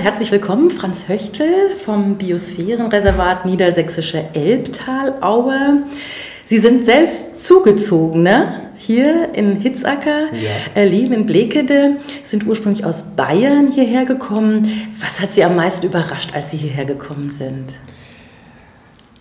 Herzlich willkommen, Franz Höchtel vom Biosphärenreservat Niedersächsische Elbtalaue. Sie sind selbst Zugezogene hier in Hitzacker, ja. leben in Blekede, sind ursprünglich aus Bayern hierher gekommen. Was hat Sie am meisten überrascht, als Sie hierher gekommen sind?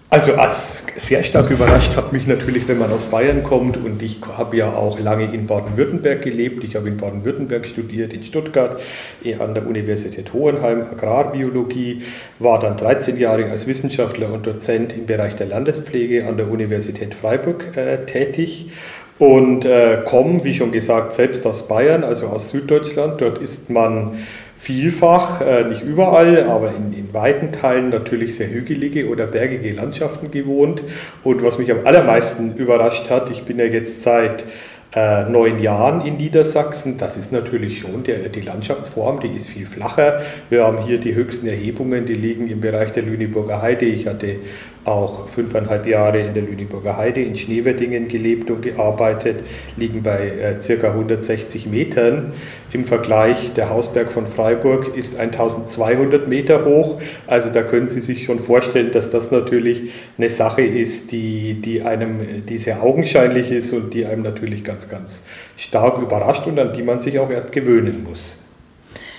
Also als sehr stark überrascht hat mich natürlich, wenn man aus Bayern kommt und ich habe ja auch lange in Baden-Württemberg gelebt. Ich habe in Baden-Württemberg studiert, in Stuttgart, eh, an der Universität Hohenheim, Agrarbiologie, war dann 13 Jahre als Wissenschaftler und Dozent im Bereich der Landespflege an der Universität Freiburg äh, tätig und äh, komme, wie schon gesagt, selbst aus Bayern, also aus Süddeutschland. Dort ist man vielfach, äh, nicht überall, aber in, in weiten Teilen natürlich sehr hügelige oder bergige Landschaften gewohnt. Und was mich am allermeisten überrascht hat, ich bin ja jetzt seit äh, neun Jahren in Niedersachsen. Das ist natürlich schon der, die Landschaftsform, die ist viel flacher. Wir haben hier die höchsten Erhebungen, die liegen im Bereich der Lüneburger Heide. Ich hatte auch fünfeinhalb Jahre in der Lüneburger Heide in Schneewettingen gelebt und gearbeitet, liegen bei äh, circa 160 Metern. Im Vergleich, der Hausberg von Freiburg ist 1200 Meter hoch. Also da können Sie sich schon vorstellen, dass das natürlich eine Sache ist, die, die einem, die sehr augenscheinlich ist und die einem natürlich ganz, ganz stark überrascht und an die man sich auch erst gewöhnen muss.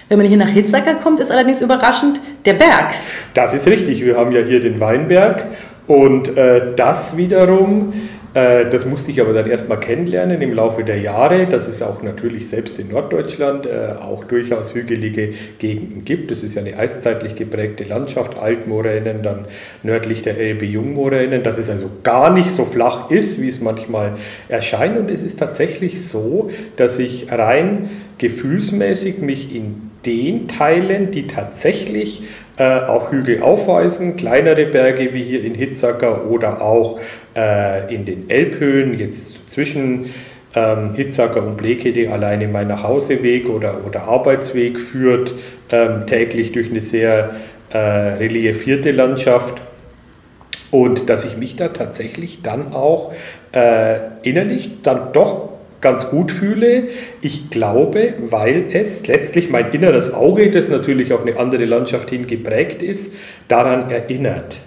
Wenn man hier nach Hitzacker kommt, ist allerdings überraschend der Berg. Das ist richtig. Wir haben ja hier den Weinberg und äh, das wiederum, äh, das musste ich aber dann erstmal kennenlernen im Laufe der Jahre, dass es auch natürlich selbst in Norddeutschland äh, auch durchaus hügelige Gegenden gibt. Das ist ja eine eiszeitlich geprägte Landschaft, Altmoränen, dann nördlich der Elbe Jungmoränen, dass es also gar nicht so flach ist, wie es manchmal erscheint. Und es ist tatsächlich so, dass ich rein gefühlsmäßig mich in den Teilen, die tatsächlich äh, auch Hügel aufweisen, kleinere Berge wie hier in Hitzacker oder auch äh, in den Elbhöhen, jetzt zwischen ähm, Hitzacker und Blekede alleine mein Nachhauseweg oder, oder Arbeitsweg führt, ähm, täglich durch eine sehr äh, reliefierte Landschaft. Und dass ich mich da tatsächlich dann auch äh, innerlich dann doch ganz gut fühle. Ich glaube, weil es letztlich mein inneres Auge, das natürlich auf eine andere Landschaft hin geprägt ist, daran erinnert.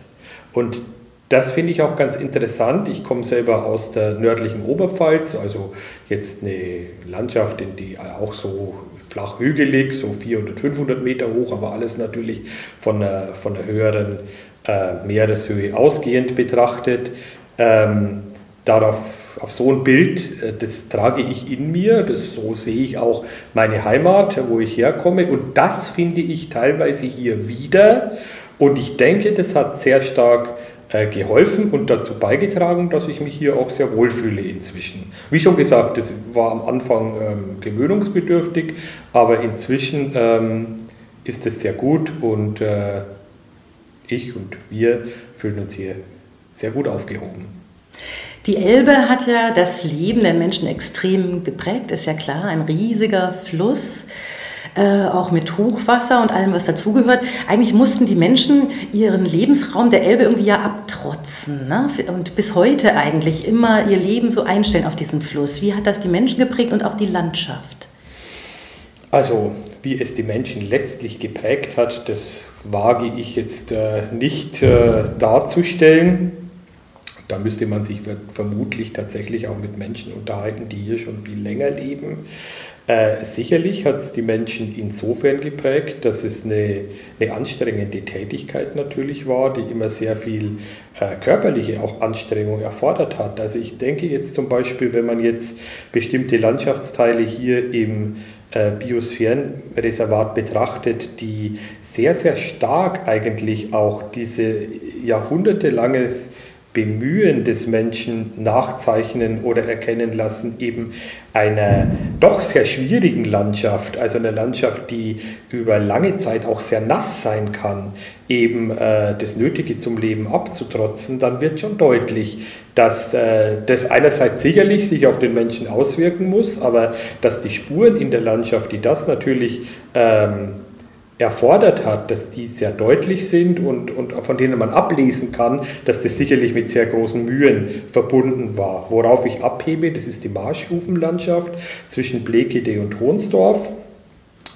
Und das finde ich auch ganz interessant. Ich komme selber aus der nördlichen Oberpfalz, also jetzt eine Landschaft, in die auch so flach hügelig, so 400, 500 Meter hoch, aber alles natürlich von einer, von einer höheren äh, Meereshöhe ausgehend betrachtet. Ähm, darauf auf so ein Bild, äh, das trage ich in mir, das, so sehe ich auch meine Heimat, wo ich herkomme und das finde ich teilweise hier wieder und ich denke, das hat sehr stark äh, geholfen und dazu beigetragen, dass ich mich hier auch sehr wohlfühle inzwischen. Wie schon gesagt, das war am Anfang ähm, gewöhnungsbedürftig, aber inzwischen ähm, ist es sehr gut und äh, ich und wir fühlen uns hier sehr gut aufgehoben. Die Elbe hat ja das Leben der Menschen extrem geprägt, ist ja klar, ein riesiger Fluss. Äh, auch mit Hochwasser und allem, was dazugehört. Eigentlich mussten die Menschen ihren Lebensraum der Elbe irgendwie ja abtrotzen ne? und bis heute eigentlich immer ihr Leben so einstellen auf diesen Fluss. Wie hat das die Menschen geprägt und auch die Landschaft? Also, wie es die Menschen letztlich geprägt hat, das wage ich jetzt äh, nicht äh, darzustellen. Da müsste man sich vermutlich tatsächlich auch mit Menschen unterhalten, die hier schon viel länger leben. Äh, sicherlich hat es die Menschen insofern geprägt, dass es eine, eine, anstrengende Tätigkeit natürlich war, die immer sehr viel äh, körperliche auch Anstrengung erfordert hat. Also ich denke jetzt zum Beispiel, wenn man jetzt bestimmte Landschaftsteile hier im äh, Biosphärenreservat betrachtet, die sehr, sehr stark eigentlich auch diese jahrhundertelanges Bemühen des Menschen nachzeichnen oder erkennen lassen, eben einer doch sehr schwierigen Landschaft, also einer Landschaft, die über lange Zeit auch sehr nass sein kann, eben äh, das Nötige zum Leben abzutrotzen, dann wird schon deutlich, dass äh, das einerseits sicherlich sich auf den Menschen auswirken muss, aber dass die Spuren in der Landschaft, die das natürlich ähm, erfordert hat, dass die sehr deutlich sind und, und von denen man ablesen kann, dass das sicherlich mit sehr großen Mühen verbunden war. Worauf ich abhebe, das ist die Marschhufenlandschaft zwischen Blekede und Hohnsdorf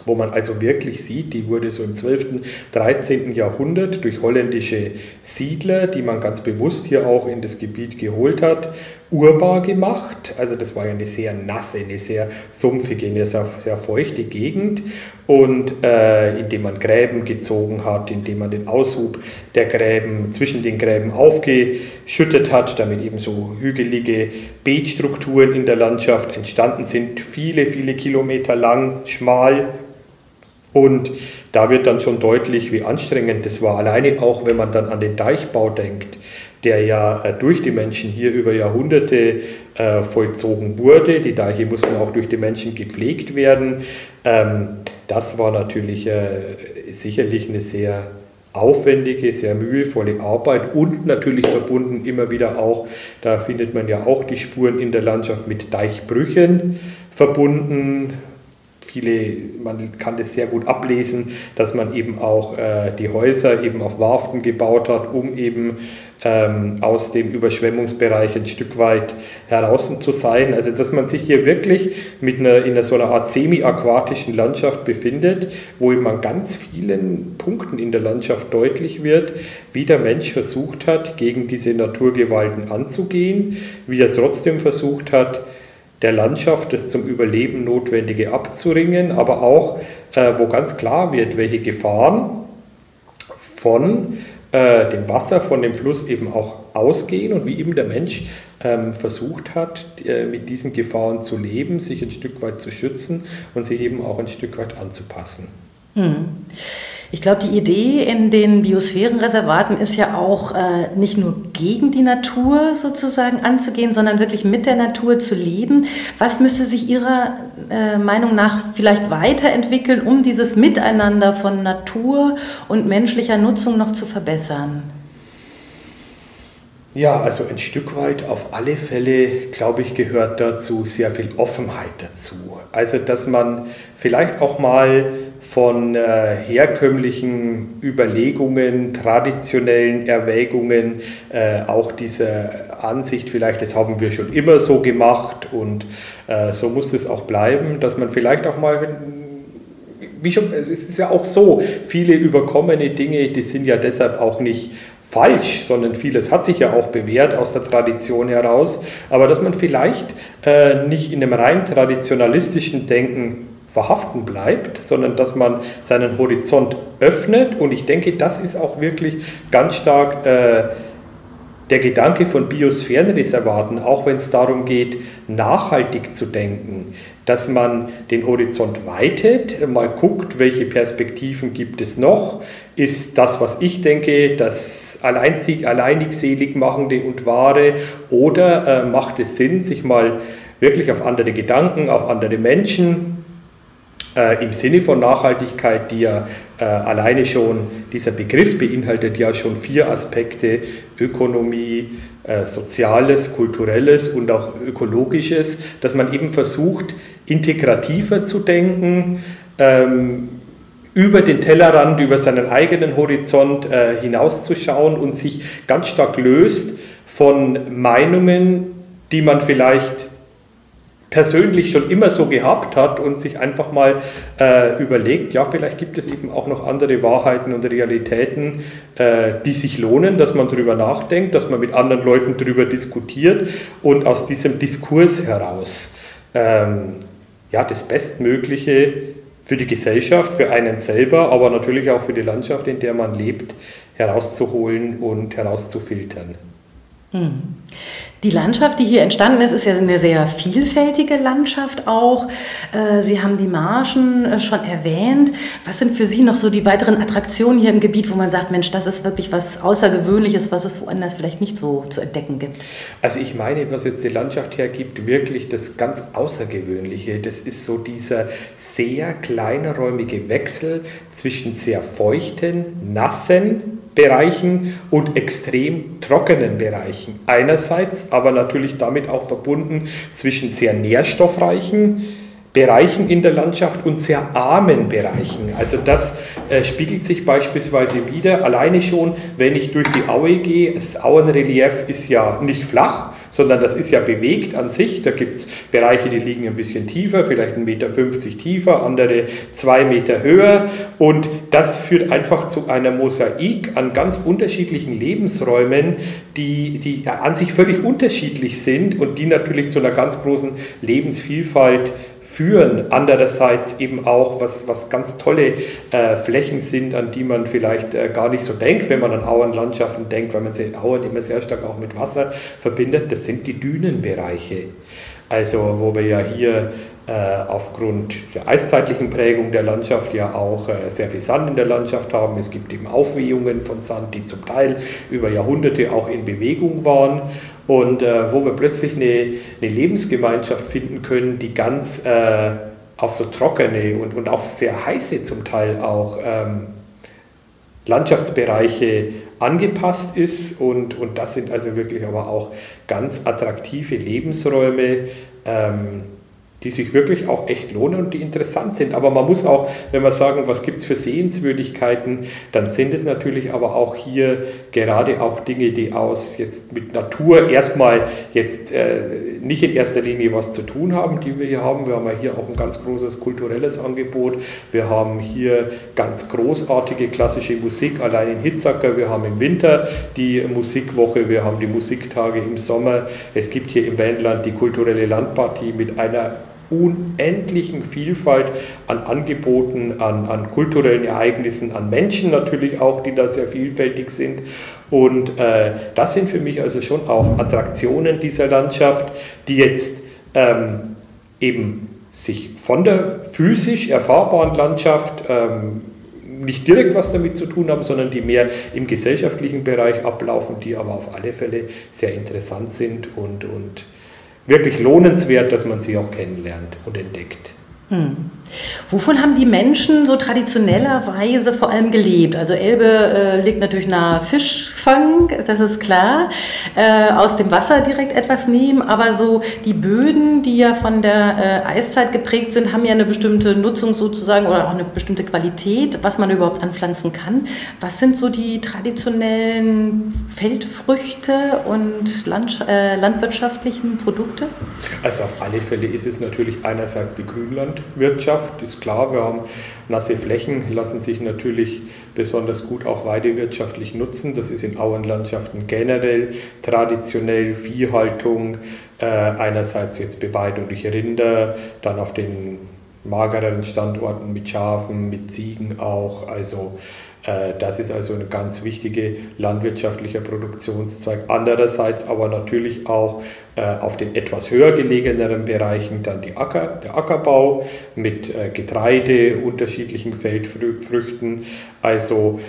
wo man also wirklich sieht, die wurde so im 12., 13. Jahrhundert durch holländische Siedler, die man ganz bewusst hier auch in das Gebiet geholt hat, urbar gemacht. Also das war ja eine sehr nasse, eine sehr sumpfige, eine sehr, sehr feuchte Gegend. Und äh, indem man Gräben gezogen hat, indem man den Aushub der Gräben zwischen den Gräben aufgeschüttet hat, damit eben so hügelige Beetstrukturen in der Landschaft entstanden sind, viele, viele Kilometer lang, schmal und da wird dann schon deutlich, wie anstrengend das war. Alleine auch, wenn man dann an den Deichbau denkt, der ja äh, durch die Menschen hier über Jahrhunderte äh, vollzogen wurde. Die Deiche mussten auch durch die Menschen gepflegt werden. Ähm, das war natürlich äh, sicherlich eine sehr aufwendige, sehr mühevolle Arbeit und natürlich verbunden immer wieder auch, da findet man ja auch die Spuren in der Landschaft mit Deichbrüchen verbunden, viele, man kann das sehr gut ablesen, dass man eben auch äh, die Häuser eben auf Warften gebaut hat, um eben ähm, aus dem Überschwemmungsbereich ein Stück weit heraus zu sein. Also dass man sich hier wirklich mit einer, in so einer Art semi-aquatischen Landschaft befindet, wo eben an ganz vielen Punkten in der Landschaft deutlich wird, wie der Mensch versucht hat, gegen diese Naturgewalten anzugehen, wie er trotzdem versucht hat, der Landschaft das zum Überleben Notwendige abzuringen, aber auch, äh, wo ganz klar wird, welche Gefahren von äh, dem Wasser, von dem Fluss eben auch ausgehen und wie eben der Mensch ähm, versucht hat, äh, mit diesen Gefahren zu leben, sich ein Stück weit zu schützen und sich eben auch ein Stück weit anzupassen. Hm. Ich glaube, die Idee in den Biosphärenreservaten ist ja auch äh, nicht nur gegen die Natur sozusagen anzugehen, sondern wirklich mit der Natur zu leben. Was müsste sich Ihrer äh, Meinung nach vielleicht weiterentwickeln, um dieses Miteinander von Natur und menschlicher Nutzung noch zu verbessern? Ja, also ein Stück weit auf alle Fälle, glaube ich, gehört dazu sehr viel Offenheit dazu. Also, dass man vielleicht auch mal von äh, herkömmlichen Überlegungen, traditionellen Erwägungen, äh, auch diese Ansicht vielleicht, das haben wir schon immer so gemacht und äh, so muss es auch bleiben, dass man vielleicht auch mal wie schon, es ist ja auch so, viele überkommene Dinge, die sind ja deshalb auch nicht falsch, sondern vieles hat sich ja auch bewährt aus der Tradition heraus, aber dass man vielleicht äh, nicht in einem rein traditionalistischen Denken verhaften bleibt, sondern dass man seinen Horizont öffnet. Und ich denke, das ist auch wirklich ganz stark äh, der Gedanke von Biosphärenreservaten, auch wenn es darum geht, nachhaltig zu denken, dass man den Horizont weitet, mal guckt, welche Perspektiven gibt es noch, ist das, was ich denke, das alleinzig, alleinig selig machende und wahre, oder äh, macht es Sinn, sich mal wirklich auf andere Gedanken, auf andere Menschen, äh, im Sinne von Nachhaltigkeit, die ja äh, alleine schon, dieser Begriff beinhaltet ja schon vier Aspekte, Ökonomie, äh, Soziales, Kulturelles und auch Ökologisches, dass man eben versucht, integrativer zu denken, ähm, über den Tellerrand, über seinen eigenen Horizont äh, hinauszuschauen und sich ganz stark löst von Meinungen, die man vielleicht persönlich schon immer so gehabt hat und sich einfach mal äh, überlegt, ja, vielleicht gibt es eben auch noch andere Wahrheiten und Realitäten, äh, die sich lohnen, dass man darüber nachdenkt, dass man mit anderen Leuten darüber diskutiert und aus diesem Diskurs heraus ähm, ja, das Bestmögliche für die Gesellschaft, für einen selber, aber natürlich auch für die Landschaft, in der man lebt, herauszuholen und herauszufiltern. Die Landschaft, die hier entstanden ist, ist ja eine sehr vielfältige Landschaft auch. Äh, Sie haben die Marschen äh, schon erwähnt. Was sind für Sie noch so die weiteren Attraktionen hier im Gebiet, wo man sagt, Mensch, das ist wirklich was Außergewöhnliches, was es woanders vielleicht nicht so zu entdecken gibt? Also ich meine, was jetzt die Landschaft hergibt, wirklich das ganz Außergewöhnliche. Das ist so dieser sehr kleinräumige Wechsel zwischen sehr feuchten, nassen, Bereichen und extrem trockenen Bereichen. Einerseits aber natürlich damit auch verbunden zwischen sehr nährstoffreichen Bereichen in der Landschaft und sehr armen Bereichen. Also das äh, spiegelt sich beispielsweise wieder, alleine schon, wenn ich durch die Aue gehe, das Auenrelief ist ja nicht flach, sondern das ist ja bewegt an sich. Da gibt es Bereiche, die liegen ein bisschen tiefer, vielleicht 1,50 Meter tiefer, andere 2 Meter höher. Und das führt einfach zu einer Mosaik an ganz unterschiedlichen Lebensräumen, die, die an sich völlig unterschiedlich sind und die natürlich zu einer ganz großen Lebensvielfalt führen. Andererseits eben auch, was, was ganz tolle äh, Flächen sind, an die man vielleicht äh, gar nicht so denkt, wenn man an Auenlandschaften denkt, weil man sie Auen immer sehr stark auch mit Wasser verbindet. Das sind die Dünenbereiche. Also wo wir ja hier äh, aufgrund der eiszeitlichen Prägung der Landschaft ja auch äh, sehr viel Sand in der Landschaft haben. Es gibt eben Aufwehungen von Sand, die zum Teil über Jahrhunderte auch in Bewegung waren und äh, wo wir plötzlich eine, eine, Lebensgemeinschaft finden können, die ganz äh, auf so trockene und, und auf sehr heiße zum Teil auch ähm, Landschaftsbereiche angepasst ist und, und das sind also wirklich aber auch ganz attraktive Lebensräume. Ähm, die sich wirklich auch echt lohnen und die interessant sind. Aber man muss auch, wenn wir sagen, was gibt es für Sehenswürdigkeiten, dann sind es natürlich aber auch hier gerade auch Dinge, die aus jetzt mit Natur erstmal jetzt äh, nicht in erster Linie was zu tun haben, die wir hier haben. Wir haben ja hier auch ein ganz großes kulturelles Angebot. Wir haben hier ganz großartige klassische Musik, allein in Hitzacker. Wir haben im Winter die Musikwoche, wir haben die Musiktage im Sommer. Es gibt hier im Wendland die kulturelle Landpartie mit einer unendlichen Vielfalt an Angeboten, an, an kulturellen Ereignissen, an Menschen natürlich auch, die da sehr vielfältig sind. Und äh, das sind für mich also schon auch Attraktionen dieser Landschaft, die jetzt ähm, eben sich von der physisch erfahrbaren Landschaft ähm, nicht direkt was damit zu tun haben, sondern die mehr im gesellschaftlichen Bereich ablaufen, die aber auf alle Fälle sehr interessant sind und, und wirklich lohnenswert, dass man sie auch kennenlernt und entdeckt. Hm. Wovon haben die Menschen so traditionellerweise vor allem gelebt? Also Elbe äh, liegt natürlich nahe Fischfang, das ist klar. Äh, aus dem Wasser direkt etwas nehmen, aber so die Böden, die ja von der äh, Eiszeit geprägt sind, haben ja eine bestimmte Nutzung sozusagen oder auch eine bestimmte Qualität, was man überhaupt anpflanzen kann. Was sind so die traditionellen Feldfrüchte und Land, äh, landwirtschaftlichen Produkte? Also auf alle Fälle ist es natürlich einerseits die Grünlandwirtschaft Landwirtschaft ist klar, wir haben nasse Flächen, lassen sich natürlich besonders gut auch weidewirtschaftlich nutzen. Das ist in Auenlandschaften generell traditionell Viehhaltung, äh, einerseits jetzt Beweidung durch Rinder, dann auf den magereren Standorten mit Schafen, mit Ziegen auch, also das ist also ein ganz wichtiger landwirtschaftlicher Produktionszweig. Andererseits aber natürlich auch äh, auf den etwas höher gelegeneren Bereichen dann die Acker, der Ackerbau mit äh, Getreide, unterschiedlichen Feldfrüchten. Also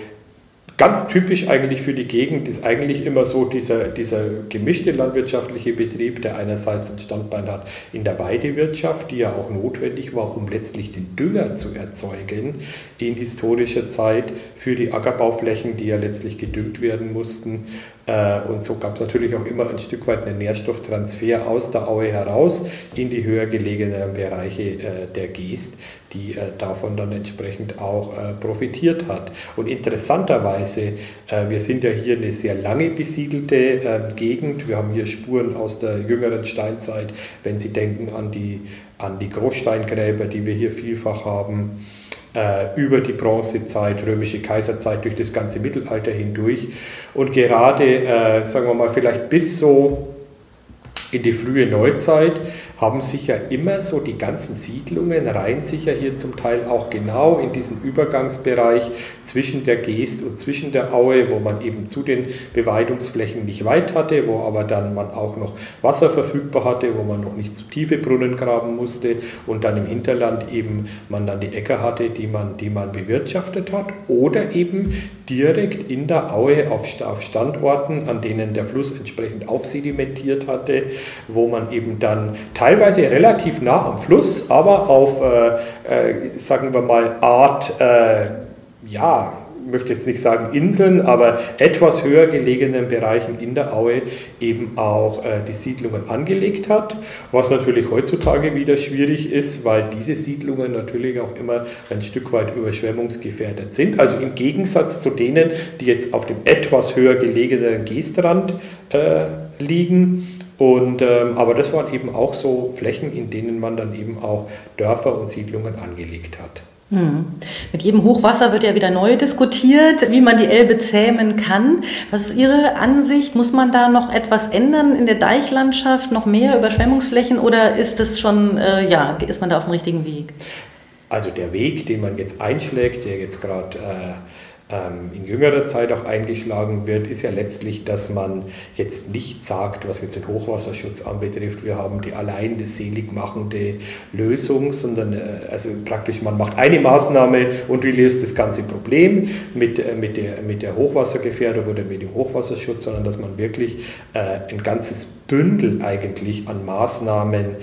Ganz typisch eigentlich für die Gegend ist eigentlich immer so dieser, dieser gemischte landwirtschaftliche Betrieb, der einerseits ein Standbein hat in der Weidewirtschaft, die ja auch notwendig war, um letztlich den Dünger zu erzeugen in historischer Zeit für die Ackerbauflächen, die ja letztlich gedüngt werden mussten. Äh, und so gab es natürlich auch immer ein Stück weit einen Nährstofftransfer aus der Aue heraus in die höher gelegenen Bereiche äh, der Geest, die äh, davon dann entsprechend auch profitiert hat. Und interessanterweise, wir sind ja hier eine sehr lange besiedelte Gegend. Wir haben hier Spuren aus der jüngeren Steinzeit, wenn Sie denken an die, an die Großsteingräber, die wir hier vielfach haben über die Bronzezeit, römische Kaiserzeit, durch das ganze Mittelalter hindurch. Und gerade, äh, sagen wir mal, vielleicht bis so in die frühe Neuzeit haben sich ja immer so die ganzen Siedlungen reihen sich ja hier zum Teil auch genau in diesen Übergangsbereich zwischen der Geest und zwischen der Aue, wo man eben zu den Beweidungsflächen nicht weit hatte, wo aber dann man auch noch Wasser verfügbar hatte, wo man noch nicht zu tiefe Brunnen graben musste und dann im Hinterland eben man dann die Äcker hatte, die man, die man bewirtschaftet hat oder eben direkt in der Aue auf, auf Standorten, an denen der Fluss entsprechend aufsedimentiert hatte, wo man eben dann teilweise relativ nah am Fluss, aber auf, äh, äh, sagen wir mal, Art, äh, ja, möchte jetzt nicht sagen Inseln, aber etwas höher gelegenen Bereichen in der Aue eben auch äh, die Siedlungen angelegt hat, was natürlich heutzutage wieder schwierig ist, weil diese Siedlungen natürlich auch immer ein Stück weit überschwemmungsgefährdet sind. Also im Gegensatz zu denen, die jetzt auf dem etwas höher gelegenen Geestrand äh, liegen. Und, ähm, aber das waren eben auch so Flächen, in denen man dann eben auch Dörfer und Siedlungen angelegt hat. Hm. Mit jedem Hochwasser wird ja wieder neu diskutiert, wie man die Elbe zähmen kann. Was ist Ihre Ansicht? Muss man da noch etwas ändern in der Deichlandschaft, noch mehr Überschwemmungsflächen oder ist es schon, äh, ja, ist man da auf dem richtigen Weg? Also der Weg, den man jetzt einschlägt, der jetzt gerade äh, in jüngerer Zeit auch eingeschlagen wird, ist ja letztlich, dass man jetzt nicht sagt, was jetzt den Hochwasserschutz anbetrifft, wir haben die allein seligmachende Lösung, sondern äh, also praktisch man macht eine Maßnahme und die löst das ganze Problem mit, äh, mit, der, mit der Hochwassergefährdung oder mit dem Hochwasserschutz, sondern dass man wirklich äh, ein ganzes Bündel eigentlich an Maßnahmen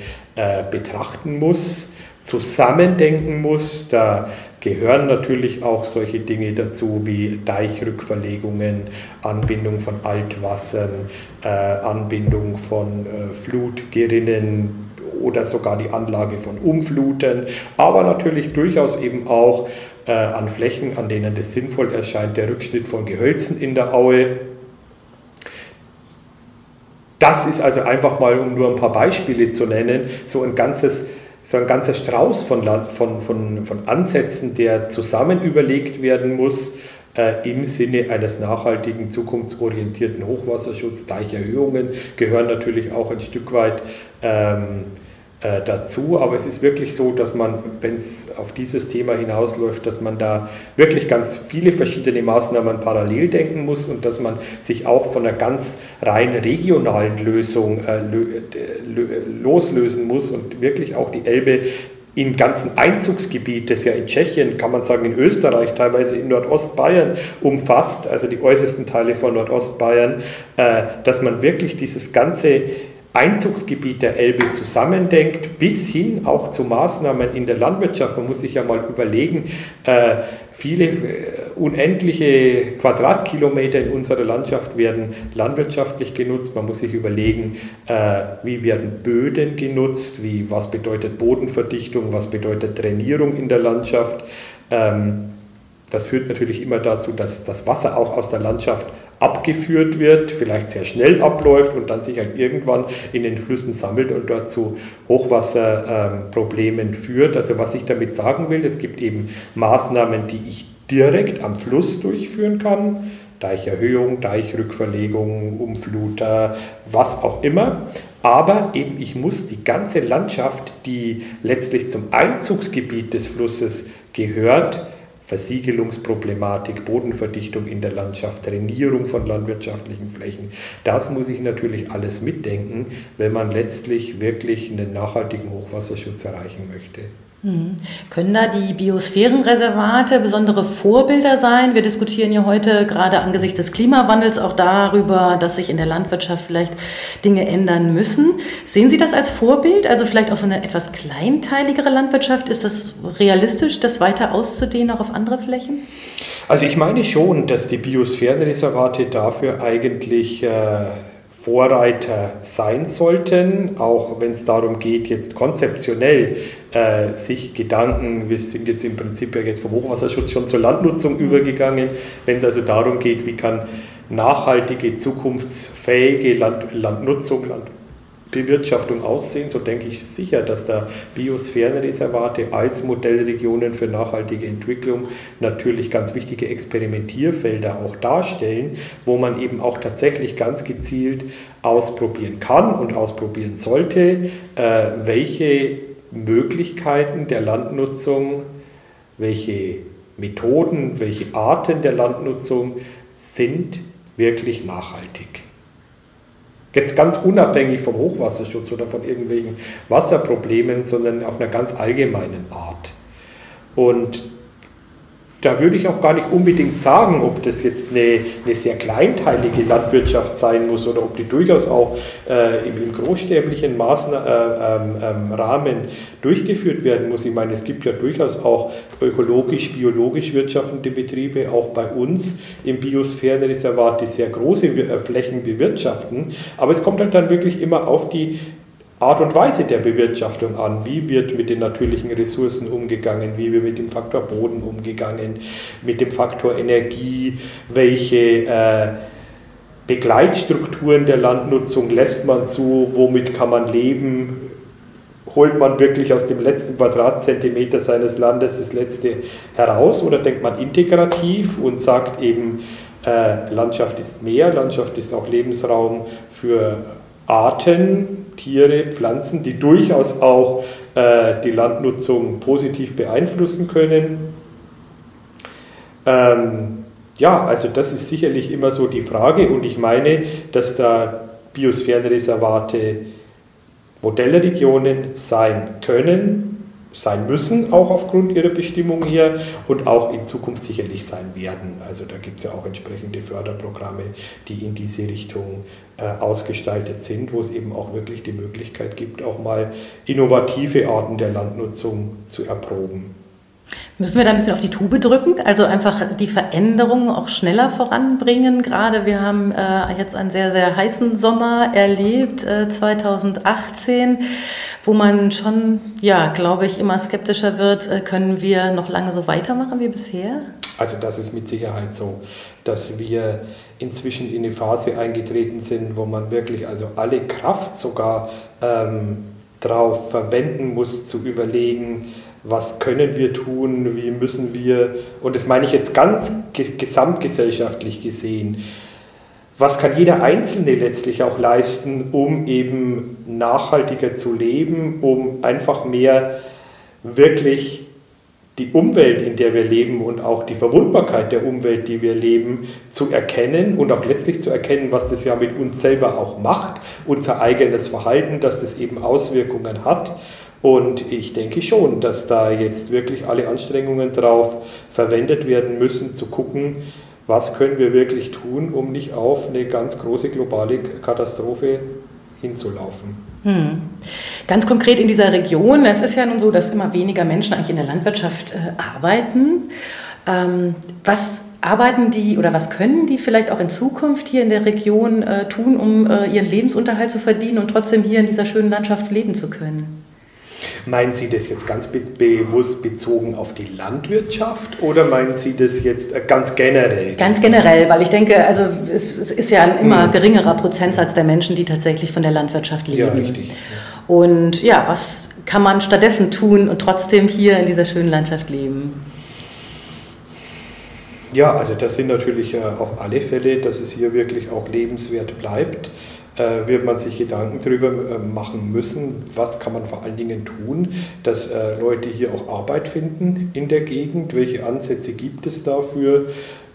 betrachten muss zusammendenken muss. Da gehören natürlich auch solche Dinge dazu wie Deichrückverlegungen, Anbindung von Altwassern, äh, Anbindung von äh, Flutgerinnen oder sogar die Anlage von Umfluten, aber natürlich durchaus eben auch äh, an Flächen, an denen es sinnvoll erscheint, der Rückschnitt von Gehölzen in der Aue. Das ist also einfach mal, um nur ein paar Beispiele zu nennen, so ein ganzes so ein ganzer Strauß von, von, von, von Ansätzen, der zusammen überlegt werden muss äh, im Sinne eines nachhaltigen, zukunftsorientierten Hochwasserschutzes. Deicherhöhungen gehören natürlich auch ein Stück weit ähm, äh, dazu. Aber es ist wirklich so, dass man, wenn es auf dieses Thema hinausläuft, dass man da wirklich ganz viele verschiedene Maßnahmen parallel denken muss und dass man sich auch von einer ganz rein regionalen Lösung äh, loslösen muss und wirklich auch die Elbe im ganzen Einzugsgebiet, das ja in Tschechien, kann man sagen in Österreich, teilweise in Nordostbayern umfasst, also die äußersten Teile von Nordostbayern, äh, dass man wirklich dieses ganze Einzugsgebiet der Elbe zusammendenkt, bis hin auch zu Maßnahmen in der Landwirtschaft. Man muss sich ja mal überlegen, äh, viele äh, unendliche Quadratkilometer in unserer Landschaft werden landwirtschaftlich genutzt. Man muss sich überlegen, äh, wie werden Böden genutzt, wie, was bedeutet Bodenverdichtung, was bedeutet Trainierung in der Landschaft. Das führt natürlich immer dazu, dass das Wasser auch aus der Landschaft abgeführt wird, vielleicht sehr schnell abläuft und dann sich halt irgendwann in den Flüssen sammelt und dort zu Hochwasserproblemen führt. Also was ich damit sagen will, es gibt eben Maßnahmen, die ich direkt am Fluss durchführen kann. Deicherhöhung, Deichrückverlegung, Umfluter, was auch immer. Aber eben ich muss die ganze Landschaft, die letztlich zum Einzugsgebiet des Flusses gehört, Versiegelungsproblematik, Bodenverdichtung in der Landschaft, Trainierung von landwirtschaftlichen Flächen. Das muss ich natürlich alles mitdenken, wenn man letztlich wirklich einen nachhaltigen Hochwasserschutz erreichen möchte. Hm. Können da die Biosphärenreservate besondere Vorbilder sein? Wir diskutieren ja heute gerade angesichts des Klimawandels auch darüber, dass sich in der Landwirtschaft vielleicht Dinge ändern müssen. Sehen Sie das als Vorbild? Also vielleicht auch so eine etwas kleinteiligere Landwirtschaft? Ist das realistisch, das weiter auszudehnen auch auf andere Flächen? Also ich meine schon, dass die Biosphärenreservate dafür eigentlich... Äh Vorreiter sein sollten, auch wenn es darum geht, jetzt konzeptionell äh, sich Gedanken, wir sind jetzt im Prinzip ja jetzt vom Hochwasserschutz schon zur Landnutzung übergegangen, wenn es also darum geht, wie kann nachhaltige, zukunftsfähige Land, Landnutzung, Land, Bewirtschaftung aussehen, so denke ich sicher, dass da Biosphärenreservate als Modellregionen für nachhaltige Entwicklung natürlich ganz wichtige Experimentierfelder auch darstellen, wo man eben auch tatsächlich ganz gezielt ausprobieren kann und ausprobieren sollte, äh, welche Möglichkeiten der Landnutzung, welche Methoden, welche Arten der Landnutzung sind wirklich nachhaltig. Jetzt ganz unabhängig vom Hochwasserschutz oder von irgendwelchen Wasserproblemen, sondern auf einer ganz allgemeinen Art. Und da würde ich auch gar nicht unbedingt sagen, ob das jetzt eine, eine sehr kleinteilige Landwirtschaft sein muss oder ob die durchaus auch äh, im, im, großstäblichen Maßna äh, ähm, ähm, Rahmen durchgeführt werden muss. Ich meine, es gibt ja durchaus auch ökologisch, biologisch wirtschaftende Betriebe, auch bei uns im Biosphärenreservat, die sehr große äh, Flächen bewirtschaften. Aber es kommt halt dann wirklich immer auf die Art und Weise der Bewirtschaftung an. Wie wird mit den natürlichen Ressourcen umgegangen? Wie wird mit dem Faktor Boden umgegangen? Mit dem Faktor Energie? Welche äh, Begleitstrukturen der Landnutzung lässt man zu? Womit kann man leben? Holt man wirklich aus dem letzten Quadratzentimeter seines Landes das letzte heraus oder denkt man integrativ und sagt eben, äh, Landschaft ist mehr, Landschaft ist auch Lebensraum für Arten, Tiere, Pflanzen, die durchaus auch äh, die Landnutzung positiv beeinflussen können. Ähm, ja, also das ist sicherlich immer so die Frage und ich meine, dass da Biosphärenreservate Modellregionen sein können, sein müssen, auch aufgrund ihrer Bestimmung hier und auch in Zukunft sicherlich sein werden. Also da gibt es ja auch entsprechende Förderprogramme, die in diese Richtung äh, ausgestaltet sind, wo es eben auch wirklich die Möglichkeit gibt, auch mal innovative Arten der Landnutzung zu erproben. Müssen wir da ein bisschen auf die Tube drücken, also einfach die Veränderungen auch schneller voranbringen? Gerade wir haben äh, jetzt einen sehr, sehr heißen Sommer erlebt, äh, 2018 wo man schon, ja, glaube ich, immer skeptischer wird, äh, können wir noch lange so weitermachen wie bisher? Also das ist mit Sicherheit so, dass wir inzwischen in eine Phase eingetreten sind, wo man wirklich also alle Kraft sogar ähm, darauf verwenden muss, zu überlegen, was können wir tun, wie müssen wir, und das meine ich jetzt ganz gesamtgesellschaftlich gesehen, was kann jeder Einzelne letztlich auch leisten, um eben nachhaltiger zu leben, um einfach mehr wirklich die Umwelt, in der wir leben und auch die Verwundbarkeit der Umwelt, die wir leben, zu erkennen und auch letztlich zu erkennen, was das ja mit uns selber auch macht, unser eigenes Verhalten, dass das eben Auswirkungen hat. Und ich denke schon, dass da jetzt wirklich alle Anstrengungen drauf verwendet werden müssen, zu gucken, was können wir wirklich tun, um nicht auf eine ganz große globale Katastrophe hinzulaufen. Hm. Ganz konkret in dieser Region, es ist ja nun so, dass immer weniger Menschen eigentlich in der Landwirtschaft äh, arbeiten. Ähm, was arbeiten die oder was können die vielleicht auch in Zukunft hier in der Region äh, tun, um äh, ihren Lebensunterhalt zu verdienen und trotzdem hier in dieser schönen Landschaft leben zu können? Meinen Sie das jetzt ganz be bewusst bezogen auf die Landwirtschaft oder meinen Sie das jetzt äh, ganz generell? Ganz generell, weil ich denke, also es, es ist ja ein immer hm. geringerer Prozentsatz der Menschen, die tatsächlich von der Landwirtschaft leben. Ja, richtig. Und ja, was kann man stattdessen tun und trotzdem hier in dieser schönen Landschaft leben? Ja, also das sind natürlich äh, auf alle Fälle, dass es hier wirklich auch lebenswert bleibt äh, wird man sich Gedanken darüber äh, machen müssen, was kann man vor allen Dingen tun, dass äh, Leute hier auch Arbeit finden in der Gegend, welche Ansätze gibt es dafür.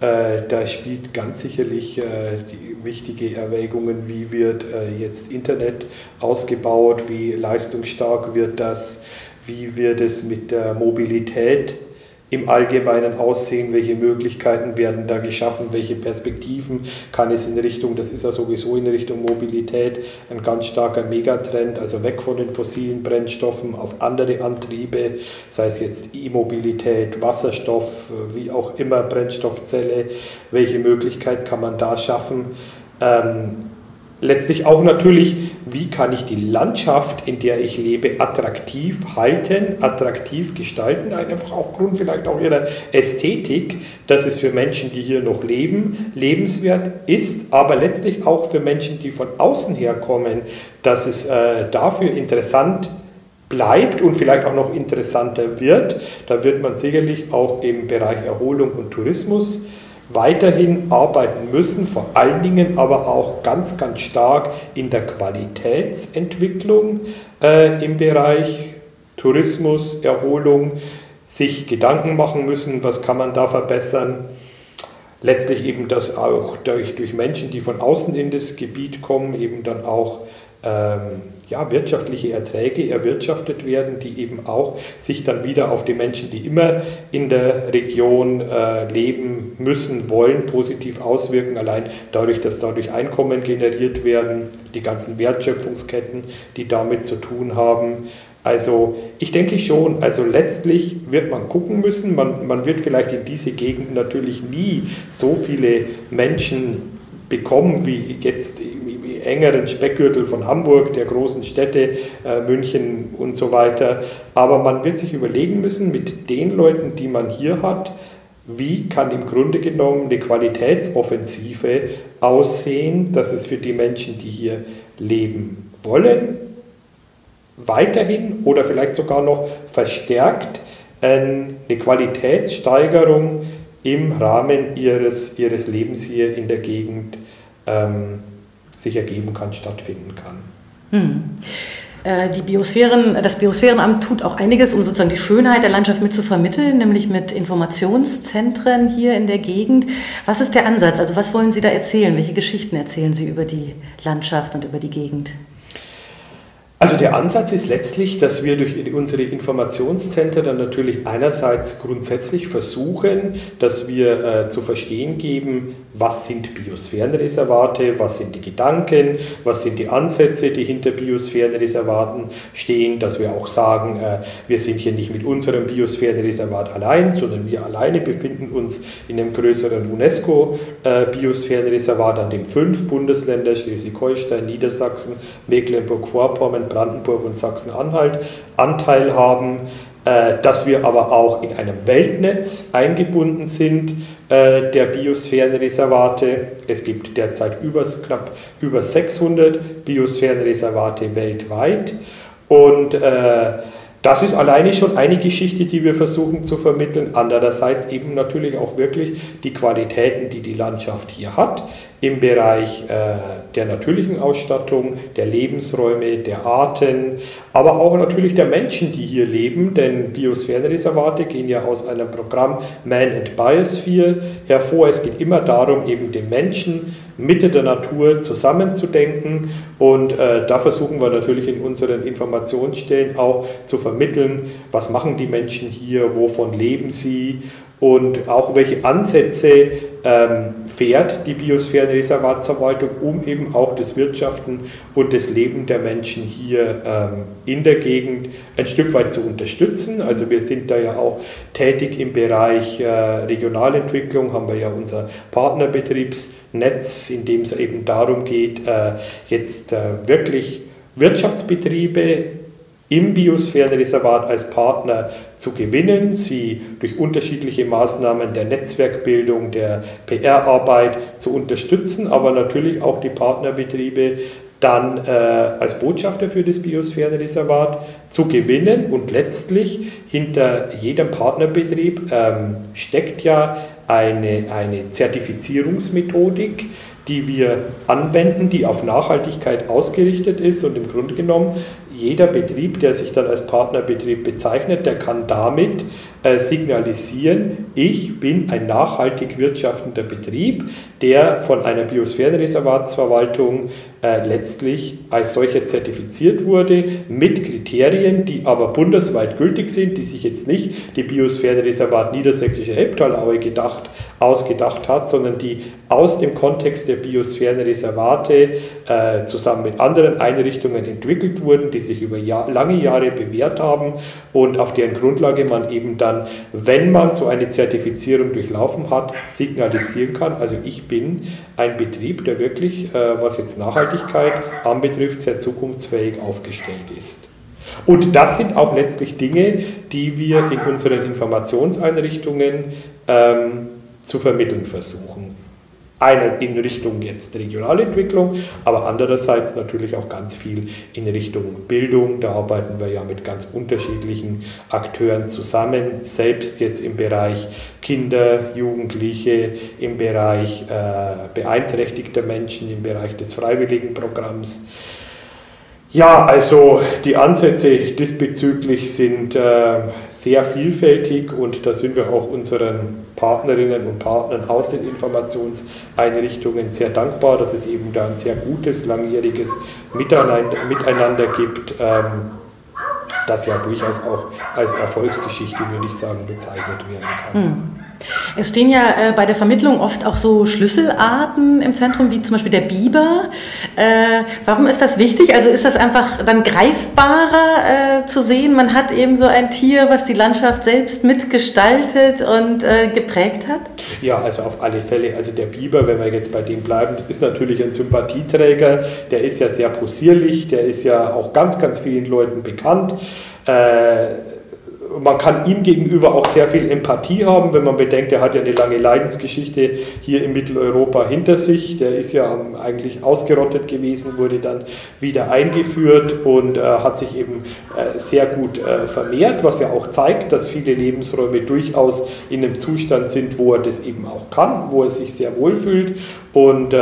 Da spielt ganz sicherlich die wichtige Erwägungen, wie wird jetzt Internet ausgebaut, wie leistungsstark wird das, wie wird es mit der Mobilität im Allgemeinen aussehen, welche Möglichkeiten werden da geschaffen, welche Perspektiven kann es in Richtung, das ist ja sowieso in Richtung Mobilität ein ganz starker Megatrend, also weg von den fossilen Brennstoffen auf andere Antriebe, sei es jetzt E-Mobilität, Wasserstoff, wie auch immer, Brennstoffzelle, welche Möglichkeit kann man da schaffen. Ähm, letztlich auch natürlich, wie kann ich die Landschaft, in der ich lebe, attraktiv halten, attraktiv gestalten, einfach aufgrund vielleicht auch ihrer Ästhetik, dass es für Menschen, die hier noch leben, lebenswert ist, aber letztlich auch für Menschen, die von außen herkommen, dass es äh, dafür interessant bleibt und vielleicht auch noch interessanter wird. Da wird man sicherlich auch im Bereich Erholung und Tourismus weiterhin arbeiten müssen, vor allen Dingen aber auch ganz, ganz stark in der Qualitätsentwicklung äh, im Bereich Tourismus, Erholung, sich Gedanken machen müssen, was kann man da verbessern. Letztlich eben, dass auch durch, durch Menschen, die von außen in das Gebiet kommen, eben dann auch ähm, ja, wirtschaftliche Erträge erwirtschaftet werden, die eben auch sich dann wieder auf die Menschen, die immer in der Region äh, leben müssen, wollen, positiv auswirken. Allein dadurch, dass dadurch Einkommen generiert werden, die ganzen Wertschöpfungsketten, die damit zu tun haben. Also ich denke schon, also letztlich wird man gucken müssen, man, man wird vielleicht in diese Gegend natürlich nie so viele Menschen bekommen, wie jetzt engeren Speckgürtel von Hamburg, der großen Städte, äh, München und so weiter. Aber man wird sich überlegen müssen, mit den Leuten, die man hier hat, wie kann im Grunde genommen eine Qualitätsoffensive aussehen, dass es für die Menschen, die hier leben wollen, weiterhin oder vielleicht sogar noch verstärkt eine Qualitätssteigerung im Rahmen ihres, ihres Lebens hier in der Gegend ähm, sich ergeben kann, stattfinden kann. Hm. Äh, die Biosphären, das Biosphärenamt tut auch einiges, um sozusagen die Schönheit der Landschaft mit zu vermitteln, nämlich mit Informationszentren hier in der Gegend. Was ist der Ansatz? Also was wollen Sie da erzählen? Welche Geschichten erzählen Sie über die Landschaft und über die Gegend? Also der Ansatz ist letztlich, dass wir durch unsere Informationszentren dann natürlich einerseits grundsätzlich versuchen, dass wir äh, zu verstehen geben, was sind Biosphärenreservate, was sind die Gedanken, was sind die Ansätze, die hinter Biosphärenreservaten stehen, dass wir auch sagen, äh, wir sind hier nicht mit unserem Biosphärenreservat allein, sondern wir alleine befinden uns in einem größeren UNESCO-Biosphärenreservat, an dem fünf Bundesländer, Schleswig-Holstein, Niedersachsen, Mecklenburg-Vorpommern, Brandenburg und Sachsen-Anhalt Anteil haben. äh, dass wir aber auch in einem Weltnetz eingebunden sind äh, der Biosphärenreservate. Es gibt derzeit über, knapp über 600 Biosphärenreservate weltweit und äh, das ist alleine schon eine Geschichte, die wir versuchen zu vermitteln. Andererseits eben natürlich auch wirklich die Qualitäten, die die Landschaft hier hat im Bereich äh, der natürlichen Ausstattung, der Lebensräume, der Arten, aber auch natürlich der Menschen, die hier leben, denn Biosphärenreservate gehen ja aus einem Programm Man and Biosphere hervor. Es geht immer darum, eben den Menschen Mitte der Natur zusammenzudenken und äh, da versuchen wir natürlich in unseren Informationsstellen auch zu vermitteln, was machen die Menschen hier, wovon leben sie und auch welche Ansätze ähm, fährt die Biosphärenreservatsverwaltung, um eben auch das Wirtschaften und das Leben der Menschen hier ähm, in der Gegend ein Stück weit zu unterstützen. Also wir sind da ja auch tätig im Bereich äh, Regionalentwicklung, haben wir ja unser Partnerbetriebsnetz, in dem es eben darum geht, äh, jetzt wirklich Wirtschaftsbetriebe im Biosphärenreservat als Partner zu gewinnen, sie durch unterschiedliche Maßnahmen der Netzwerkbildung, der PR-Arbeit zu unterstützen, aber natürlich auch die Partnerbetriebe dann äh, als Botschafter für das Biosphärenreservat zu gewinnen. Und letztlich hinter jedem Partnerbetrieb ähm, steckt ja eine, eine Zertifizierungsmethodik, die wir anwenden, die auf Nachhaltigkeit ausgerichtet ist und im Grunde genommen jeder Betrieb, der sich dann als Partnerbetrieb bezeichnet, der kann damit signalisieren, ich bin ein nachhaltig wirtschaftender Betrieb, der von einer Biosphärenreservatsverwaltung äh, letztlich als solcher zertifiziert wurde, mit Kriterien, die aber bundesweit gültig sind, die sich jetzt nicht die Biosphärenreservat Niedersächsische Elbtalaue gedacht, ausgedacht hat, sondern die aus dem Kontext der Biosphärenreservate äh, zusammen mit anderen Einrichtungen entwickelt wurden, die sich über Jahr, lange Jahre bewährt haben und auf deren Grundlage man eben dann dann, wenn man so eine Zertifizierung durchlaufen hat, signalisieren kann, also ich bin ein Betrieb, der wirklich, äh, was jetzt Nachhaltigkeit anbetrifft, sehr zukunftsfähig aufgestellt ist. Und das sind auch letztlich Dinge, die wir in unseren Informationseinrichtungen ähm, zu vermitteln versuchen. Einer in Richtung jetzt Regionalentwicklung, aber andererseits natürlich auch ganz viel in Richtung Bildung. Da arbeiten wir ja mit ganz unterschiedlichen Akteuren zusammen, selbst jetzt im Bereich Kinder, Jugendliche, im Bereich äh, beeinträchtigter Menschen, im Bereich des Freiwilligenprogramms. Ja, also die Ansätze diesbezüglich sind äh, sehr vielfältig und da sind wir auch unseren Partnerinnen und Partnern aus den Informationseinrichtungen sehr dankbar, dass es eben da ein sehr gutes, langjähriges Miteinander, gibt, ähm, das ja durchaus auch als Erfolgsgeschichte, würde ich sagen, bezeichnet werden kann. Hm. Es stehen ja äh, bei der Vermittlung oft auch so Schlüsselarten im Zentrum, wie zum Beispiel der Biber. Äh, warum ist das wichtig? Also ist das einfach dann greifbarer äh, zu sehen? Man hat eben so ein Tier, was die Landschaft selbst mitgestaltet und äh, geprägt hat? Ja, also auf alle Fälle. Also der Biber, wenn wir jetzt bei dem bleiben, ist natürlich ein Sympathieträger. Der ist ja sehr possierlich, der ist ja auch ganz, ganz vielen Leuten bekannt. Äh, man kann ihm gegenüber auch sehr viel Empathie haben, wenn man bedenkt, er hat ja eine lange Leidensgeschichte hier in Mitteleuropa hinter sich. Der ist ja eigentlich ausgerottet gewesen, wurde dann wieder eingeführt und äh, hat sich eben äh, sehr gut äh, vermehrt, was ja auch zeigt, dass viele Lebensräume durchaus in einem Zustand sind, wo er das eben auch kann, wo er sich sehr wohl fühlt. Und äh,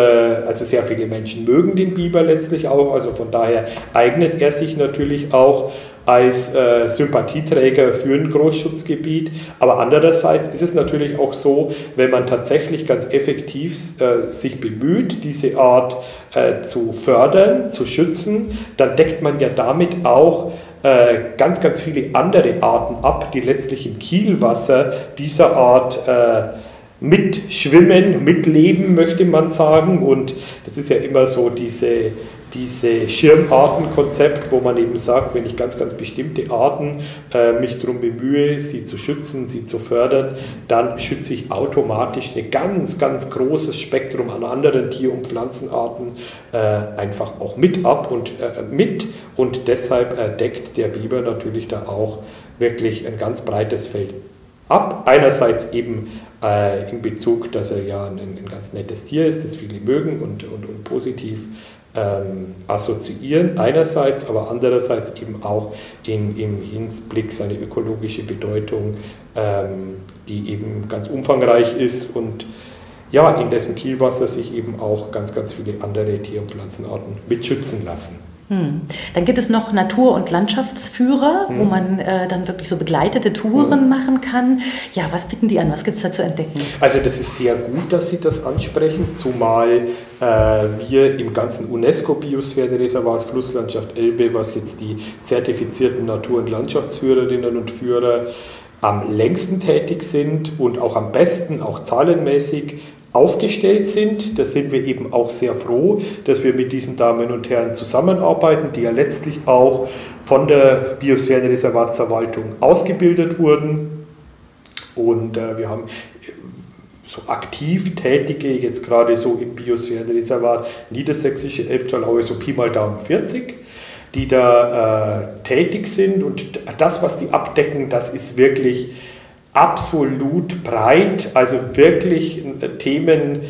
also sehr viele Menschen mögen den Biber letztlich auch. Also von daher eignet er sich natürlich auch als äh, Sympathieträger für ein Großschutzgebiet. Aber andererseits ist es natürlich auch so, wenn man tatsächlich ganz effektiv äh, sich bemüht, diese Art äh, zu fördern, zu schützen, dann deckt man ja damit auch äh, ganz, ganz viele andere Arten ab, die letztlich im Kielwasser dieser Art äh, mitschwimmen, mitleben, möchte man sagen. Und das ist ja immer so diese diese Schirmartenkonzept, wo man eben sagt, wenn ich ganz, ganz bestimmte Arten äh, mich darum bemühe, sie zu schützen, sie zu fördern, dann schütze ich automatisch ein ganz, ganz großes Spektrum an anderen Tier- und Pflanzenarten äh, einfach auch mit ab und äh, mit und deshalb äh, deckt der Biber natürlich da auch wirklich ein ganz breites Feld ab. Einerseits eben äh, in Bezug, dass er ja ein, ein, ganz nettes Tier ist, das viele mögen und, und, und positiv ähm, assoziieren, einerseits, aber andererseits eben auch in, im Hinblick seine ökologische Bedeutung, ähm, die eben ganz umfangreich ist und ja, in dessen Kielwasser sich eben auch ganz, ganz viele andere Tier- und Pflanzenarten mitschützen lassen. Hm. Dann gibt es noch Natur- und Landschaftsführer, hm. wo man äh, dann wirklich so begleitete Touren hm. machen kann. Ja, was bieten die an? Was gibt es da zu entdecken? Also das ist sehr gut, dass Sie das ansprechen, zumal äh, wir im ganzen UNESCO-Biosphärenreservat Flusslandschaft Elbe, was jetzt die zertifizierten Natur- und Landschaftsführerinnen und Führer am längsten tätig sind und auch am besten, auch zahlenmäßig aufgestellt sind. Da sind wir eben auch sehr froh, dass wir mit diesen Damen und Herren zusammenarbeiten, die ja letztlich auch von der Biosphärenreservatsverwaltung ausgebildet wurden. Und äh, wir haben äh, so aktiv Tätige, jetzt gerade so im Biosphärenreservat Niedersächsische Elbtal, so Pi mal Daumen 40, die da äh, tätig sind. Und das, was die abdecken, das ist wirklich absolut breit, also wirklich äh, Themen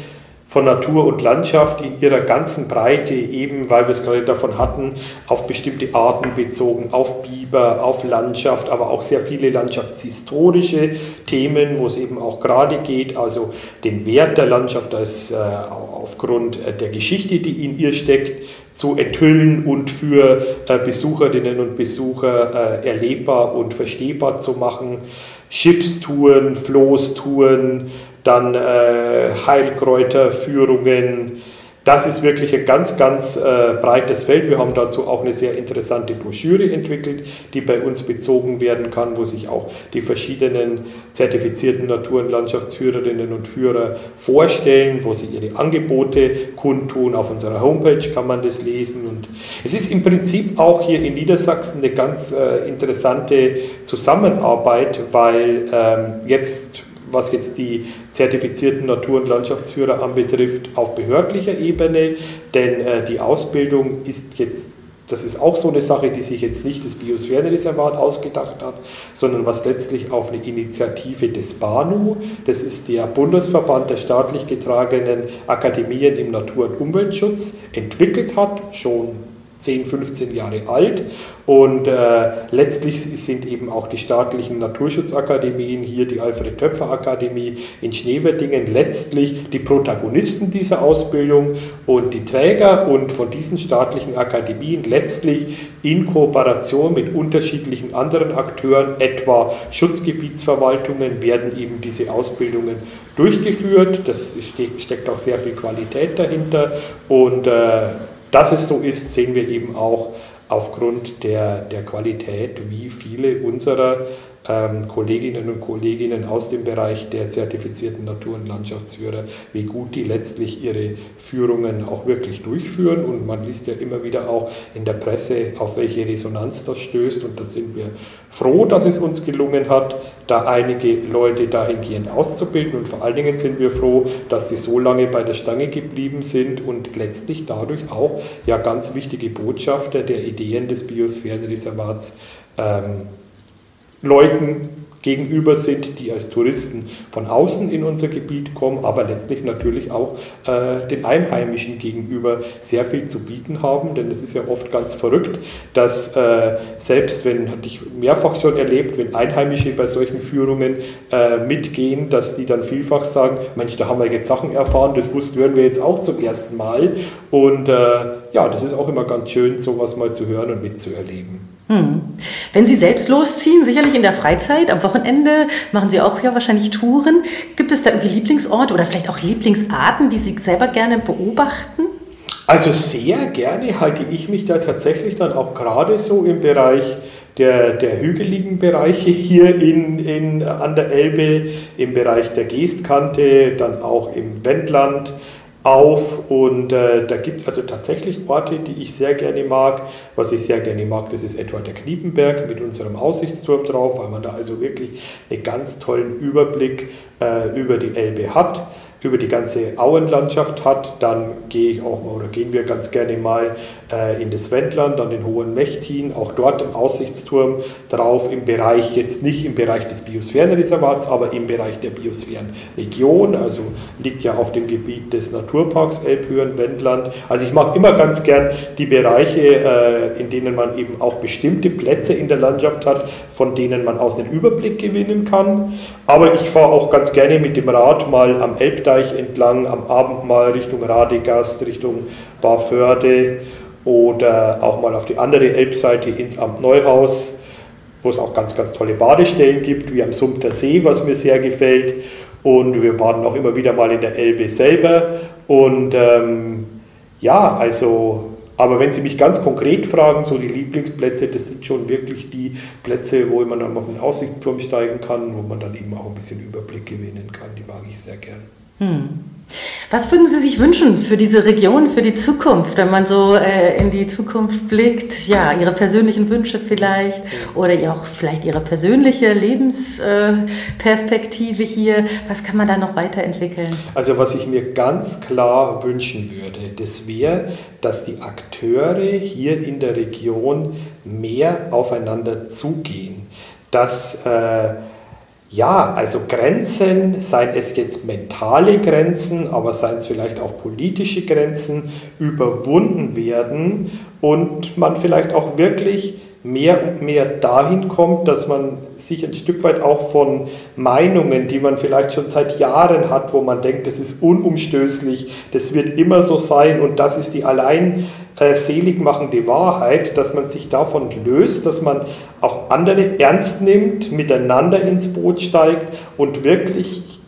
von Natur und Landschaft in ihrer ganzen Breite, eben weil wir es gerade davon hatten, auf bestimmte Arten bezogen, auf Biber, auf Landschaft, aber auch sehr viele landschaftshistorische Themen, wo es eben auch gerade geht, also den Wert der Landschaft als, äh, aufgrund äh, der Geschichte, die in ihr steckt, zu enthüllen und für äh, Besucherinnen und Besucher äh, erlebbar und verstehbar zu machen. Schiffstouren, Floßtouren, dann äh, Heilkräuterführungen, das ist wirklich ein ganz, ganz äh, breites Feld. Wir haben dazu auch eine sehr interessante Broschüre entwickelt, die bei uns bezogen werden kann, wo sich auch die verschiedenen zertifizierten Natur- und Landschaftsführerinnen und Führer vorstellen, wo sie ihre Angebote kundtun. Auf unserer Homepage kann man das lesen. Und es ist im Prinzip auch hier in Niedersachsen eine ganz äh, interessante Zusammenarbeit, weil ähm, jetzt was jetzt die zertifizierten Natur- und Landschaftsführer anbetrifft, auf behördlicher Ebene, denn äh, die Ausbildung ist jetzt das ist auch so eine Sache, die sich jetzt nicht das Biosphärenreservat ausgedacht hat, sondern was letztlich auf eine Initiative des BANU, das ist der Bundesverband der staatlich getragenen Akademien im Natur- und Umweltschutz, entwickelt hat, schon 10, 15 Jahre alt. Und äh, letztlich sind eben auch die staatlichen Naturschutzakademien, hier die Alfred-Töpfer-Akademie in Schneewerdingen, letztlich die Protagonisten dieser Ausbildung und die Träger und von diesen staatlichen Akademien letztlich in Kooperation mit unterschiedlichen anderen Akteuren, etwa Schutzgebietsverwaltungen, werden eben diese Ausbildungen durchgeführt. Das steckt auch sehr viel Qualität dahinter und äh, dass es so ist, sehen wir eben auch aufgrund der, der Qualität, wie viele unserer Kolleginnen und Kollegen aus dem Bereich der zertifizierten Natur- und Landschaftsführer, wie gut die letztlich ihre Führungen auch wirklich durchführen. Und man liest ja immer wieder auch in der Presse, auf welche Resonanz das stößt. Und da sind wir froh, dass es uns gelungen hat, da einige Leute dahingehend auszubilden. Und vor allen Dingen sind wir froh, dass sie so lange bei der Stange geblieben sind und letztlich dadurch auch ja ganz wichtige Botschafter der Ideen des Biosphärenreservats ähm, Leuten gegenüber sind, die als Touristen von außen in unser Gebiet kommen, aber letztlich natürlich auch äh, den Einheimischen gegenüber sehr viel zu bieten haben, denn es ist ja oft ganz verrückt, dass äh, selbst wenn, hatte ich mehrfach schon erlebt, wenn Einheimische bei solchen Führungen äh, mitgehen, dass die dann vielfach sagen, Mensch, da haben wir jetzt Sachen erfahren, das wussten hören wir jetzt auch zum ersten Mal und äh, ja, das ist auch immer ganz schön, sowas mal zu hören und mitzuerleben. Hm. Wenn Sie selbst losziehen, sicherlich in der Freizeit, am Wochenende, machen Sie auch ja wahrscheinlich Touren. Gibt es da irgendwie Lieblingsorte oder vielleicht auch Lieblingsarten, die Sie selber gerne beobachten? Also sehr gerne halte ich mich da tatsächlich dann auch gerade so im Bereich der, der hügeligen Bereiche hier in, in, an der Elbe, im Bereich der Geestkante, dann auch im Wendland auf und äh, da gibt es also tatsächlich Orte, die ich sehr gerne mag. Was ich sehr gerne mag, das ist etwa der Kniepenberg mit unserem Aussichtsturm drauf, weil man da also wirklich einen ganz tollen Überblick äh, über die Elbe hat über die ganze Auenlandschaft hat, dann gehe ich auch oder gehen wir ganz gerne mal äh, in das Wendland, an den Hohen Mechtin, auch dort im Aussichtsturm drauf, im Bereich, jetzt nicht im Bereich des Biosphärenreservats, aber im Bereich der Biosphärenregion, also liegt ja auf dem Gebiet des Naturparks Elbhöhen-Wendland. Also ich mag immer ganz gern die Bereiche, äh, in denen man eben auch bestimmte Plätze in der Landschaft hat, von denen man aus einen Überblick gewinnen kann. Aber ich fahre auch ganz gerne mit dem Rad mal am Elbdeich entlang, am Abend mal Richtung Radegast, Richtung Barförde oder auch mal auf die andere Elbseite ins Amt Neuhaus, wo es auch ganz, ganz tolle Badestellen gibt, wie am Sumpter See, was mir sehr gefällt. Und wir baden auch immer wieder mal in der Elbe selber. Und ähm, ja, also aber wenn Sie mich ganz konkret fragen, so die Lieblingsplätze, das sind schon wirklich die Plätze, wo man dann auf den Aussichtsturm steigen kann, wo man dann eben auch ein bisschen Überblick gewinnen kann. Die mag ich sehr gern. Hm. Was würden Sie sich wünschen für diese Region, für die Zukunft, wenn man so äh, in die Zukunft blickt? Ja, Ihre persönlichen Wünsche vielleicht oder auch vielleicht Ihre persönliche Lebensperspektive äh, hier. Was kann man da noch weiterentwickeln? Also was ich mir ganz klar wünschen würde, das wäre, dass die Akteure hier in der Region mehr aufeinander zugehen. Dass äh, ja, also Grenzen, seien es jetzt mentale Grenzen, aber seien es vielleicht auch politische Grenzen, überwunden werden und man vielleicht auch wirklich mehr und mehr dahin kommt, dass man sich ein Stück weit auch von Meinungen, die man vielleicht schon seit Jahren hat, wo man denkt, das ist unumstößlich, das wird immer so sein und das ist die allein äh, seligmachende Wahrheit, dass man sich davon löst, dass man auch andere ernst nimmt, miteinander ins Boot steigt und wirklich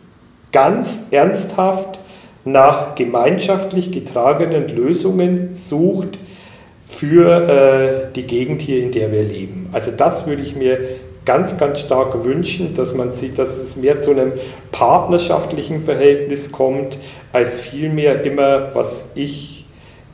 ganz ernsthaft nach gemeinschaftlich getragenen Lösungen sucht für äh, die Gegend hier, in der wir leben. Also das würde ich mir ganz, ganz stark wünschen, dass man sieht, dass es mehr zu einem partnerschaftlichen Verhältnis kommt, als vielmehr immer, was ich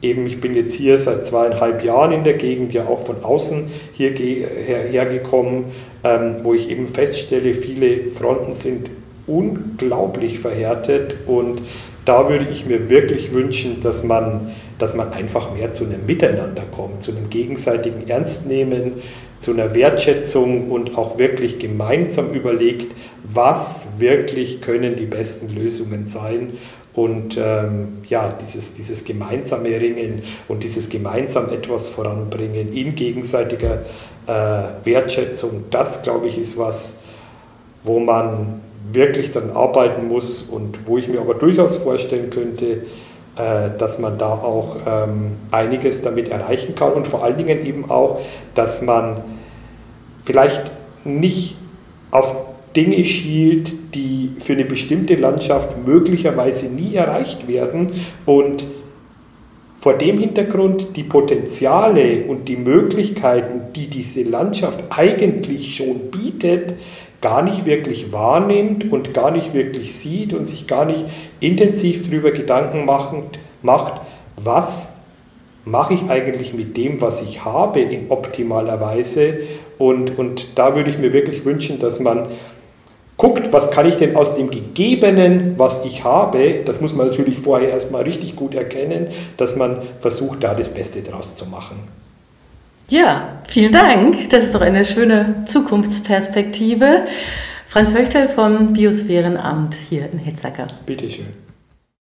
eben, ich bin jetzt hier seit zweieinhalb Jahren in der Gegend, ja auch von außen hierher hergekommen, ähm, wo ich eben feststelle, viele Fronten sind unglaublich verhärtet und da würde ich mir wirklich wünschen, dass man, dass man einfach mehr zu einem Miteinander kommt, zu einem gegenseitigen Ernstnehmen, zu einer Wertschätzung und auch wirklich gemeinsam überlegt, was wirklich können die besten Lösungen sein. Und ähm, ja, dieses, dieses gemeinsame Ringen und dieses gemeinsam etwas voranbringen in gegenseitiger äh, Wertschätzung, das glaube ich ist was, wo man wirklich dann arbeiten muss und wo ich mir aber durchaus vorstellen könnte, dass man da auch ähm, einiges damit erreichen kann und vor allen Dingen eben auch, dass man vielleicht nicht auf Dinge schielt, die für eine bestimmte Landschaft möglicherweise nie erreicht werden und vor dem Hintergrund die Potenziale und die Möglichkeiten, die diese Landschaft eigentlich schon bietet, gar nicht wirklich wahrnimmt und gar nicht wirklich sieht und sich gar nicht intensiv darüber Gedanken macht, macht was mache ich eigentlich mit dem, was ich habe, in optimaler Weise. Und, und da würde ich mir wirklich wünschen, dass man guckt, was kann ich denn aus dem Gegebenen, was ich habe, das muss man natürlich vorher erstmal richtig gut erkennen, dass man versucht, da das Beste draus zu machen. Ja, vielen Dank. Das ist doch eine schöne Zukunftsperspektive. Franz Höchtel vom Biosphärenamt hier in Hitzacker. Bitteschön.